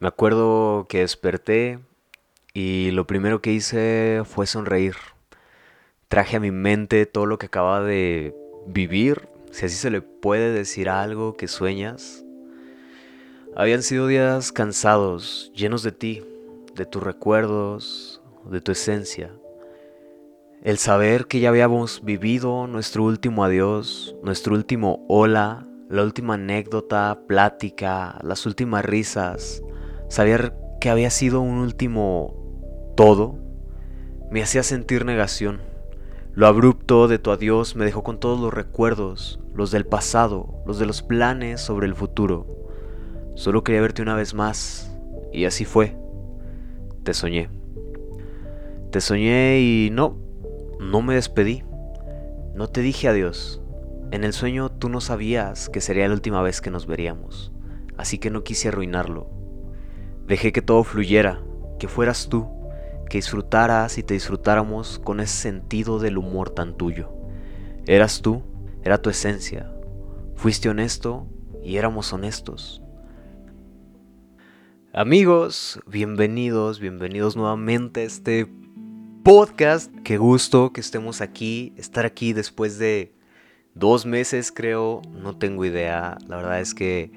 Me acuerdo que desperté y lo primero que hice fue sonreír. Traje a mi mente todo lo que acababa de vivir, si así se le puede decir algo que sueñas. Habían sido días cansados, llenos de ti, de tus recuerdos, de tu esencia. El saber que ya habíamos vivido nuestro último adiós, nuestro último hola, la última anécdota, plática, las últimas risas, saber que había sido un último todo, me hacía sentir negación. Lo abrupto de tu adiós me dejó con todos los recuerdos, los del pasado, los de los planes sobre el futuro. Solo quería verte una vez más, y así fue. Te soñé. Te soñé y no, no me despedí. No te dije adiós. En el sueño tú no sabías que sería la última vez que nos veríamos, así que no quise arruinarlo. Dejé que todo fluyera, que fueras tú, que disfrutaras y te disfrutáramos con ese sentido del humor tan tuyo. Eras tú, era tu esencia. Fuiste honesto y éramos honestos. Amigos, bienvenidos, bienvenidos nuevamente a este podcast. Qué gusto que estemos aquí, estar aquí después de dos meses creo, no tengo idea. La verdad es que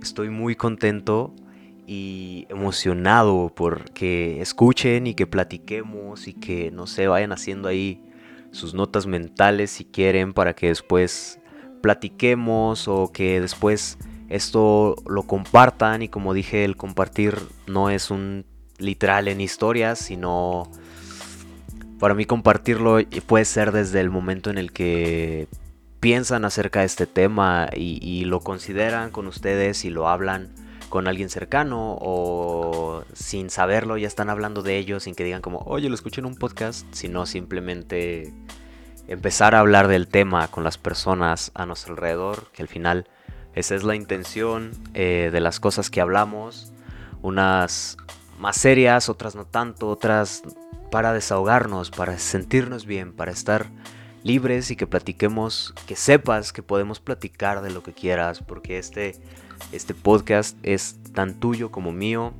estoy muy contento y emocionado por que escuchen y que platiquemos y que no sé, vayan haciendo ahí sus notas mentales si quieren para que después platiquemos o que después esto lo compartan y como dije el compartir no es un literal en historias sino para mí compartirlo puede ser desde el momento en el que piensan acerca de este tema y, lo consideran con ustedes y lo hablan con alguien cercano o sin saberlo ya están hablando de ello sin que digan como, oye, lo escuché en un podcast, sino simplemente empezar a hablar del tema con las personas a nuestro alrededor, que al final esa es la intención eh, de las cosas que hablamos, unas más serias, otras no tanto, otras para desahogarnos, para sentirnos bien, para estar libres y que platiquemos, que sepas que podemos platicar de lo que quieras, porque este, este podcast es tan tuyo como mío.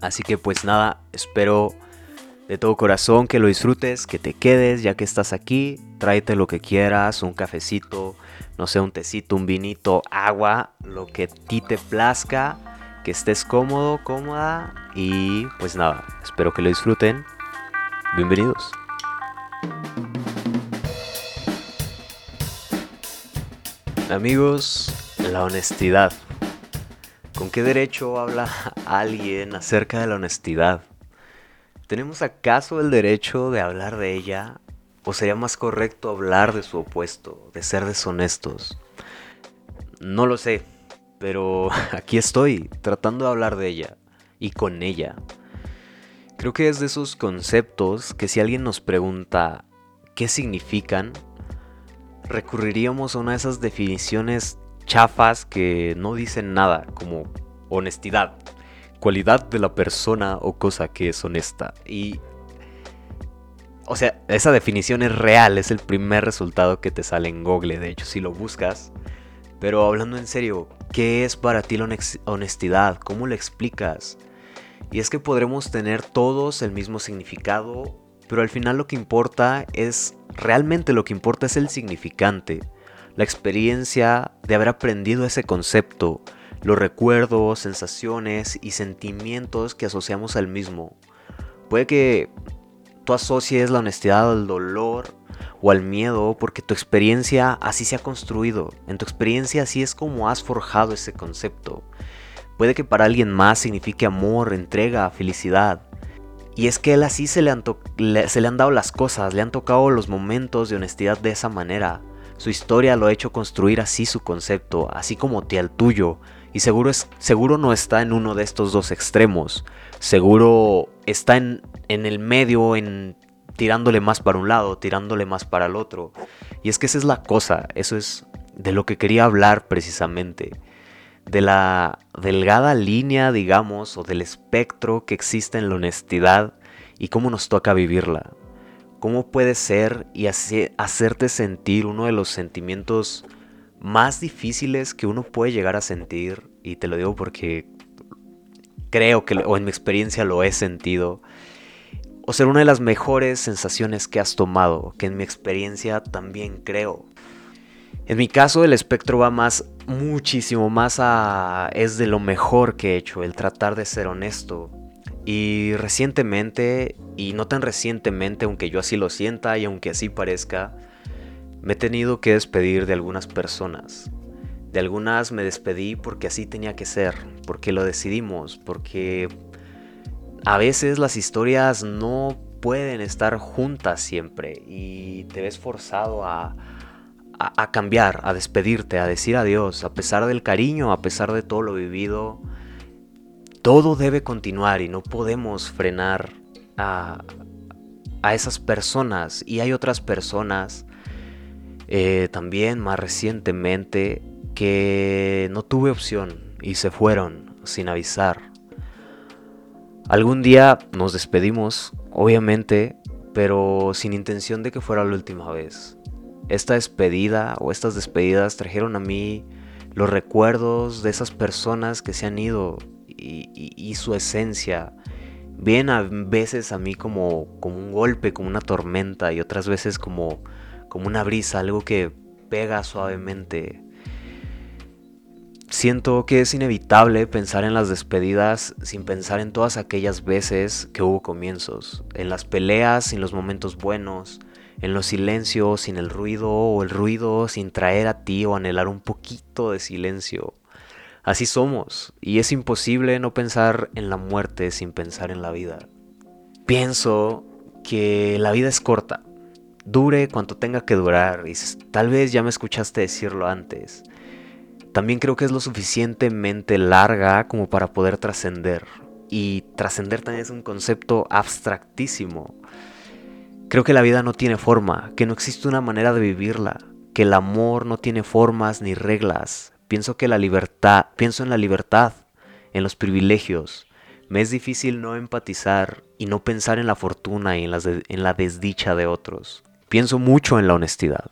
Así que pues nada, espero de todo corazón que lo disfrutes, que te quedes ya que estás aquí, tráete lo que quieras, un cafecito, no sé, un tecito, un vinito, agua, lo que a ti te plazca, que estés cómodo, cómoda y pues nada, espero que lo disfruten. Bienvenidos. Amigos, la honestidad. ¿Con qué derecho habla alguien acerca de la honestidad? ¿Tenemos acaso el derecho de hablar de ella? ¿O sería más correcto hablar de su opuesto, de ser deshonestos? No lo sé, pero aquí estoy tratando de hablar de ella y con ella. Creo que es de esos conceptos que si alguien nos pregunta qué significan, recurriríamos a una de esas definiciones chafas que no dicen nada, como honestidad, cualidad de la persona o cosa que es honesta. Y... O sea, esa definición es real, es el primer resultado que te sale en Google, de hecho, si lo buscas. Pero hablando en serio, ¿qué es para ti la honestidad? ¿Cómo lo explicas? Y es que podremos tener todos el mismo significado, pero al final lo que importa es realmente lo que importa es el significante, la experiencia de haber aprendido ese concepto, los recuerdos, sensaciones y sentimientos que asociamos al mismo. Puede que tú asocies la honestidad al dolor o al miedo porque tu experiencia así se ha construido, en tu experiencia así es como has forjado ese concepto. Puede que para alguien más signifique amor, entrega, felicidad, y es que él así se le, han se le han dado las cosas, le han tocado los momentos de honestidad de esa manera. Su historia lo ha hecho construir así su concepto, así como te al tuyo. Y seguro, es, seguro no está en uno de estos dos extremos. Seguro está en, en el medio, en tirándole más para un lado, tirándole más para el otro. Y es que esa es la cosa, eso es de lo que quería hablar precisamente de la delgada línea, digamos, o del espectro que existe en la honestidad y cómo nos toca vivirla. ¿Cómo puede ser y hacerte sentir uno de los sentimientos más difíciles que uno puede llegar a sentir? Y te lo digo porque creo que, o en mi experiencia lo he sentido, o ser una de las mejores sensaciones que has tomado, que en mi experiencia también creo. En mi caso el espectro va más, muchísimo más a... es de lo mejor que he hecho, el tratar de ser honesto. Y recientemente, y no tan recientemente, aunque yo así lo sienta y aunque así parezca, me he tenido que despedir de algunas personas. De algunas me despedí porque así tenía que ser, porque lo decidimos, porque a veces las historias no pueden estar juntas siempre y te ves forzado a, a, cambiar, a despedirte, a decir adiós, a pesar del cariño, a pesar de todo lo vivido, todo debe continuar y no podemos frenar a, a esas personas. Y hay otras personas eh, también más recientemente que no tuve opción y se fueron sin avisar. Algún día nos despedimos, obviamente, pero sin intención de que fuera la última vez esta despedida o estas despedidas trajeron a mí los recuerdos de esas personas que se han ido y, su esencia. Vienen a veces a mí como, como un golpe, como una tormenta y otras veces como, como una brisa, algo que pega suavemente. Siento que es inevitable pensar en las despedidas sin pensar en todas aquellas veces que hubo comienzos, en las peleas, en los momentos buenos, en los silencios, sin el ruido o el ruido sin traer a ti o anhelar un poquito de silencio. Así somos, y es imposible no pensar en la muerte sin pensar en la vida. Pienso que la vida es corta, dure cuanto tenga que durar, y tal vez ya me escuchaste decirlo antes. También creo que es lo suficientemente larga como para poder trascender, y trascender también es un concepto abstractísimo. Creo que la vida no tiene forma, que no existe una manera de vivirla, que el amor no tiene formas ni reglas. Pienso que la libertad, pienso en la libertad, en los privilegios. Me es difícil no empatizar y no pensar en la fortuna y en, en la desdicha de otros. Pienso mucho en la honestidad.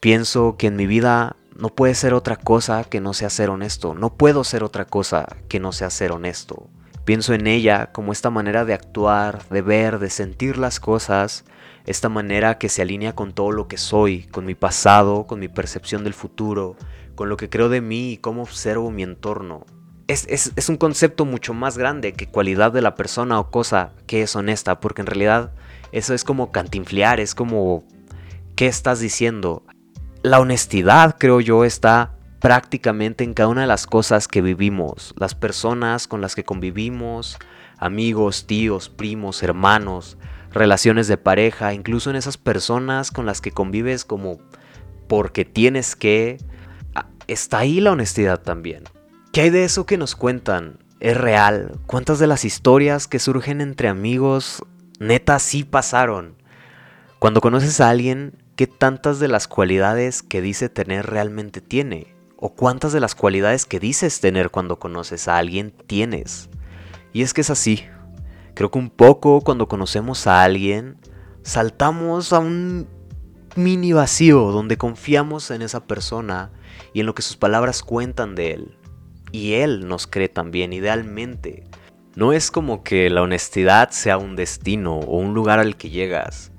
Pienso que en mi vida no puede ser otra cosa que no sea ser honesto. No puedo ser otra cosa que no sea ser honesto. Pienso en ella como esta manera de actuar, de ver, de sentir las cosas esta manera que se alinea con todo lo que soy, con mi pasado, con mi percepción del futuro, con lo que creo de mí y cómo observo mi entorno. Es, es, un concepto mucho más grande que cualidad de la persona o cosa que es honesta, porque en realidad eso es como cantinflear, es como ¿qué estás diciendo? La honestidad, creo yo, está prácticamente en cada una de las cosas que vivimos, las personas con las que convivimos, amigos, tíos, primos, hermanos, relaciones de pareja, incluso en esas personas con las que convives como porque tienes que... Ah, está ahí la honestidad también. ¿Qué hay de eso que nos cuentan? ¿Es real? ¿Cuántas de las historias que surgen entre amigos neta sí pasaron? Cuando conoces a alguien, ¿qué tantas de las cualidades que dice tener realmente tiene? ¿O cuántas de las cualidades que dices tener cuando conoces a alguien tienes? Y es que es así, Creo que un poco cuando conocemos a alguien, saltamos a un mini vacío donde confiamos en esa persona y en lo que sus palabras cuentan de él. Y él nos cree también, idealmente. No es como que la honestidad sea un destino o un lugar al que llegas.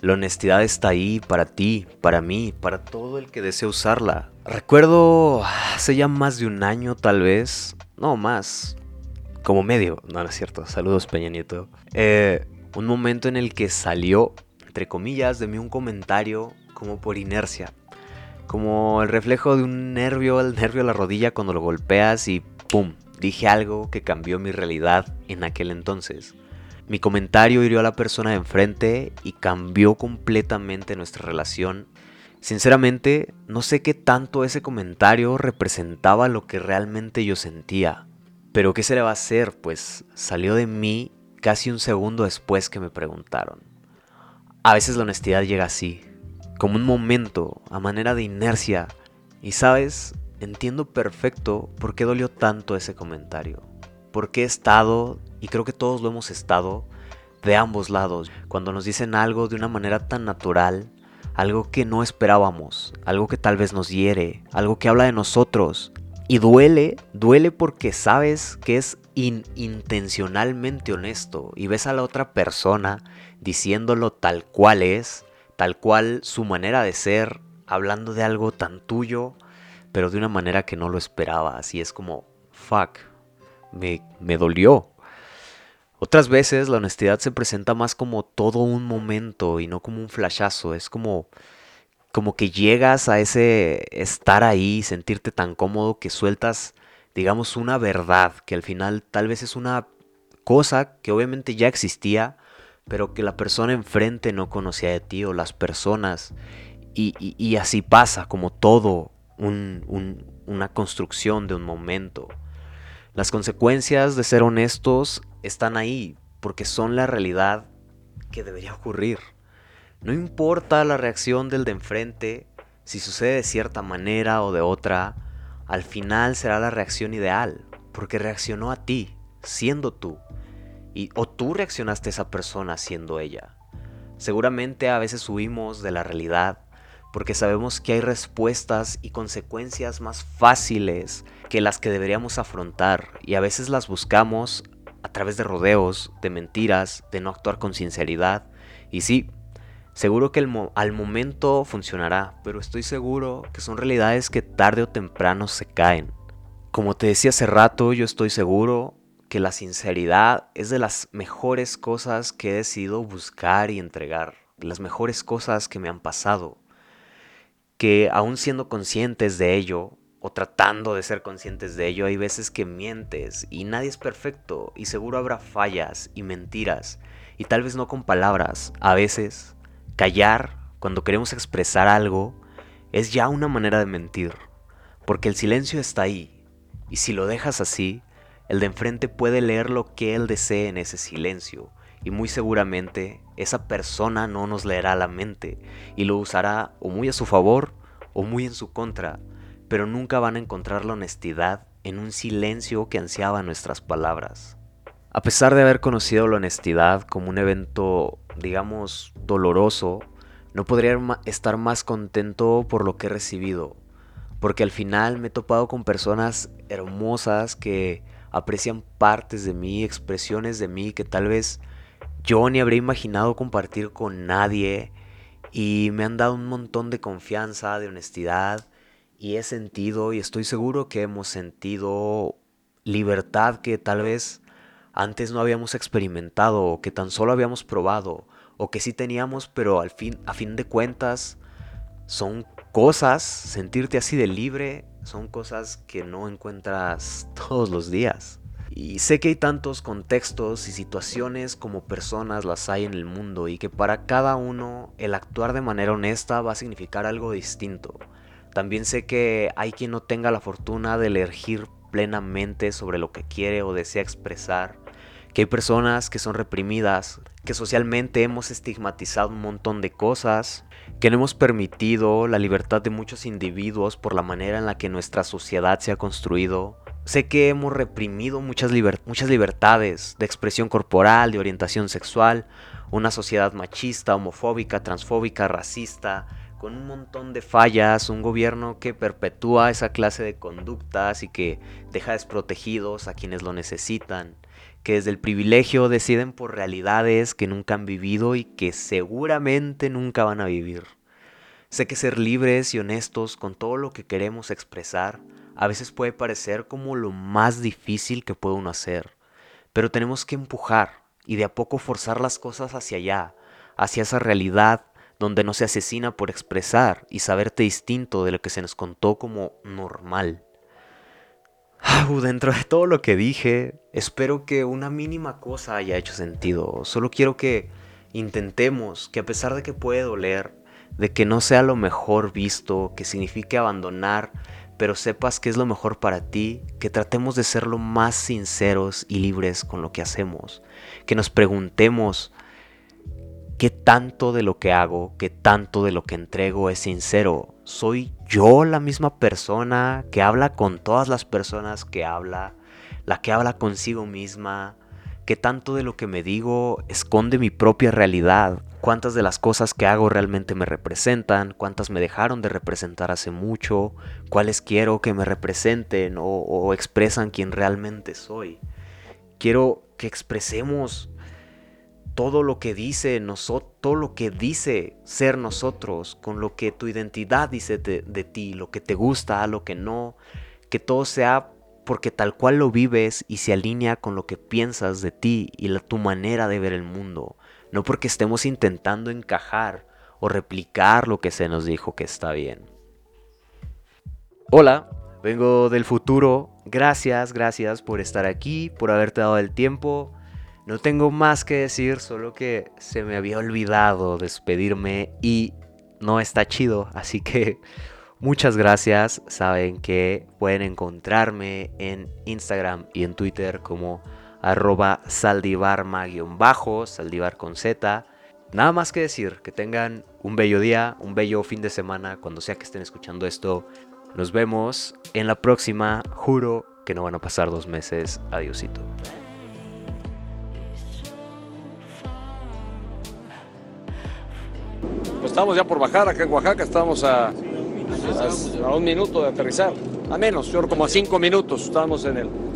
La honestidad está ahí para ti, para mí, para todo el que desee usarla. Recuerdo hace ya más de un año tal vez, no más, como medio, no, no es cierto, saludos Peña Nieto, eh, un momento en el que salió, entre comillas, de mí un comentario como por inercia, como el reflejo de un nervio, el nervio a la rodilla cuando lo golpeas y ¡pum! Dije algo que cambió mi realidad en aquel entonces. Mi comentario hirió a la persona de enfrente y cambió completamente nuestra relación. Sinceramente, no sé qué tanto ese comentario representaba lo que realmente yo sentía. Pero ¿qué se le va a hacer? Pues salió de mí casi un segundo después que me preguntaron. A veces la honestidad llega así, como un momento, a manera de inercia. Y sabes, entiendo perfecto por qué dolió tanto ese comentario. Porque he estado, y creo que todos lo hemos estado, de ambos lados. Cuando nos dicen algo de una manera tan natural, algo que no esperábamos, algo que tal vez nos hiere, algo que habla de nosotros, y duele, duele porque sabes que es intencionalmente honesto y ves a la otra persona diciéndolo tal cual es, tal cual su manera de ser, hablando de algo tan tuyo, pero de una manera que no lo esperabas. Y es como, fuck, me, me dolió. Otras veces la honestidad se presenta más como todo un momento y no como un flashazo. Es como, como que llegas a ese estar ahí, sentirte tan cómodo que sueltas, digamos, una verdad que al final tal vez es una cosa que obviamente ya existía, pero que la persona enfrente no conocía de ti o las personas. Y, así pasa, como todo una construcción de un momento. Las consecuencias de ser honestos están ahí, porque son la realidad que debería ocurrir. No importa la reacción del de enfrente, si sucede de cierta manera o de otra, al final será la reacción ideal, porque reaccionó a ti, siendo tú o tú reaccionaste a esa persona siendo ella. Seguramente a veces huimos de la realidad porque sabemos que hay respuestas y consecuencias más fáciles que las que deberíamos afrontar y a veces las buscamos a través de rodeos, de mentiras, de no actuar con sinceridad. Y sí, seguro que al momento funcionará, pero estoy seguro que son realidades que tarde o temprano se caen. Como te decía hace rato, yo estoy seguro que la sinceridad es de las mejores cosas que he decidido buscar y entregar, las mejores cosas que me han pasado, que aún siendo conscientes de ello, o tratando de ser conscientes de ello, hay veces que mientes y nadie es perfecto y seguro habrá fallas y mentiras, y tal vez no con palabras, a veces callar cuando queremos expresar algo es ya una manera de mentir, porque el silencio está ahí, y si lo dejas así, el de enfrente puede leer lo que él desee en ese silencio y muy seguramente esa persona no nos leerá la mente y lo usará o muy a su favor o muy en su contra, pero nunca van a encontrar la honestidad en un silencio que ansiaba nuestras palabras. A pesar de haber conocido la honestidad como un evento, digamos, doloroso, no podría estar más contento por lo que he recibido, porque al final me he topado con personas hermosas que aprecian partes de mí, expresiones de mí que tal vez yo ni habría imaginado compartir con nadie y me han dado un montón de confianza, de honestidad y he sentido y estoy seguro que hemos sentido libertad que tal vez antes no habíamos experimentado o que tan solo habíamos probado o que sí teníamos pero al fin a fin de cuentas son cosas sentirte así de libre son cosas que no encuentras todos los días. Y sé que hay tantos contextos y situaciones como personas las hay en el mundo y que para cada uno el actuar de manera honesta va a significar algo distinto. También sé que hay quien no tenga la fortuna de elegir plenamente sobre lo que quiere o desea expresar, que hay personas que son reprimidas, que socialmente hemos estigmatizado un montón de cosas, que no hemos permitido la libertad de muchos individuos por la manera en la que nuestra sociedad se ha construido. Sé que hemos reprimido muchas, muchas libertades de expresión corporal, de orientación sexual, una sociedad machista, homofóbica, transfóbica, racista, con un montón de fallas, un gobierno que perpetúa esa clase de conductas y que deja desprotegidos a quienes lo necesitan que desde el privilegio deciden por realidades que nunca han vivido y que seguramente nunca van a vivir. Sé que ser libres y honestos con todo lo que queremos expresar a veces puede parecer como lo más difícil que puede uno hacer, pero tenemos que empujar y de a poco forzar las cosas hacia allá, hacia esa realidad donde no se asesina por expresar y saberte distinto de lo que se nos contó como normal. Dentro de todo lo que dije, espero que una mínima cosa haya hecho sentido. Solo quiero que intentemos que a pesar de que puede doler, de que no sea lo mejor visto, que signifique abandonar, pero sepas que es lo mejor para ti, que tratemos de ser lo más sinceros y libres con lo que hacemos, que nos preguntemos qué tanto de lo que hago, qué tanto de lo que entrego es sincero. ¿Soy yo la misma persona que habla con todas las personas que habla, la que habla consigo misma? ¿Qué tanto de lo que me digo esconde mi propia realidad? ¿Cuántas de las cosas que hago realmente me representan? ¿Cuántas me dejaron de representar hace mucho? ¿Cuáles quiero que me representen o, o expresan quién realmente soy? quiero que expresemos todo lo que dice todo lo que dice ser nosotros, con lo que tu identidad dice de, ti, lo que te gusta, lo que no, que todo sea porque tal cual lo vives y se alinea con lo que piensas de ti y la, tu manera de ver el mundo, no porque estemos intentando encajar o replicar lo que se nos dijo que está bien. Hola, vengo del futuro, gracias, gracias por estar aquí, por haberte dado el tiempo no tengo más que decir, solo que se me había olvidado despedirme y no está chido, así que muchas gracias. Saben que pueden encontrarme en Instagram y en Twitter como arroba saldivarma-bajo, saldivar con Z. Nada más que decir, que tengan un bello día, un bello fin de semana, cuando sea que estén escuchando esto. Nos vemos en la próxima, juro que no van a pasar dos meses. Adiosito. Estamos ya por bajar acá en Oaxaca, estamos a, a, un minuto de aterrizar, a menos, yo como a cinco minutos. Estamos en el...